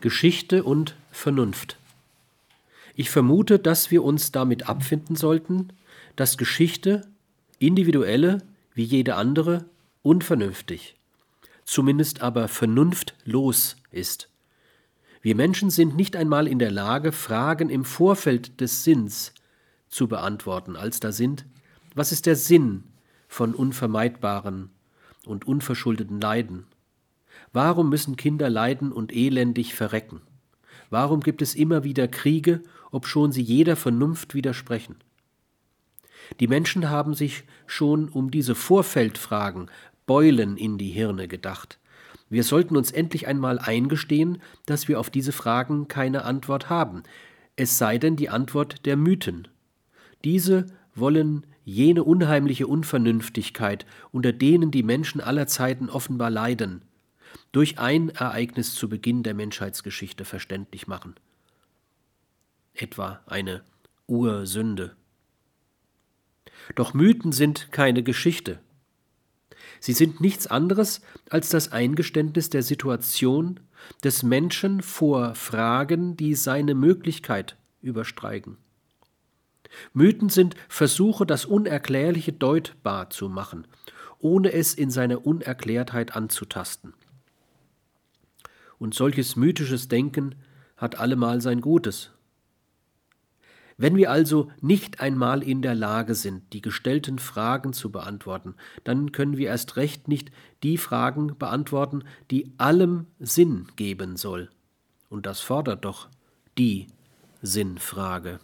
Geschichte und Vernunft. Ich vermute, dass wir uns damit abfinden sollten, dass Geschichte, individuelle wie jede andere, unvernünftig, zumindest aber vernunftlos ist. Wir Menschen sind nicht einmal in der Lage, Fragen im Vorfeld des Sinns zu beantworten, als da sind, was ist der Sinn von unvermeidbaren und unverschuldeten Leiden? Warum müssen Kinder leiden und elendig verrecken? Warum gibt es immer wieder Kriege, obschon sie jeder Vernunft widersprechen? Die Menschen haben sich schon um diese Vorfeldfragen Beulen in die Hirne gedacht. Wir sollten uns endlich einmal eingestehen, dass wir auf diese Fragen keine Antwort haben, es sei denn die Antwort der Mythen. Diese wollen jene unheimliche Unvernünftigkeit, unter denen die Menschen aller Zeiten offenbar leiden, durch ein Ereignis zu Beginn der Menschheitsgeschichte verständlich machen. Etwa eine Ursünde. Doch Mythen sind keine Geschichte. Sie sind nichts anderes als das Eingeständnis der Situation des Menschen vor Fragen, die seine Möglichkeit übersteigen. Mythen sind Versuche, das Unerklärliche deutbar zu machen, ohne es in seiner Unerklärtheit anzutasten. Und solches mythisches Denken hat allemal sein Gutes. Wenn wir also nicht einmal in der Lage sind, die gestellten Fragen zu beantworten, dann können wir erst recht nicht die Fragen beantworten, die allem Sinn geben soll. Und das fordert doch die Sinnfrage.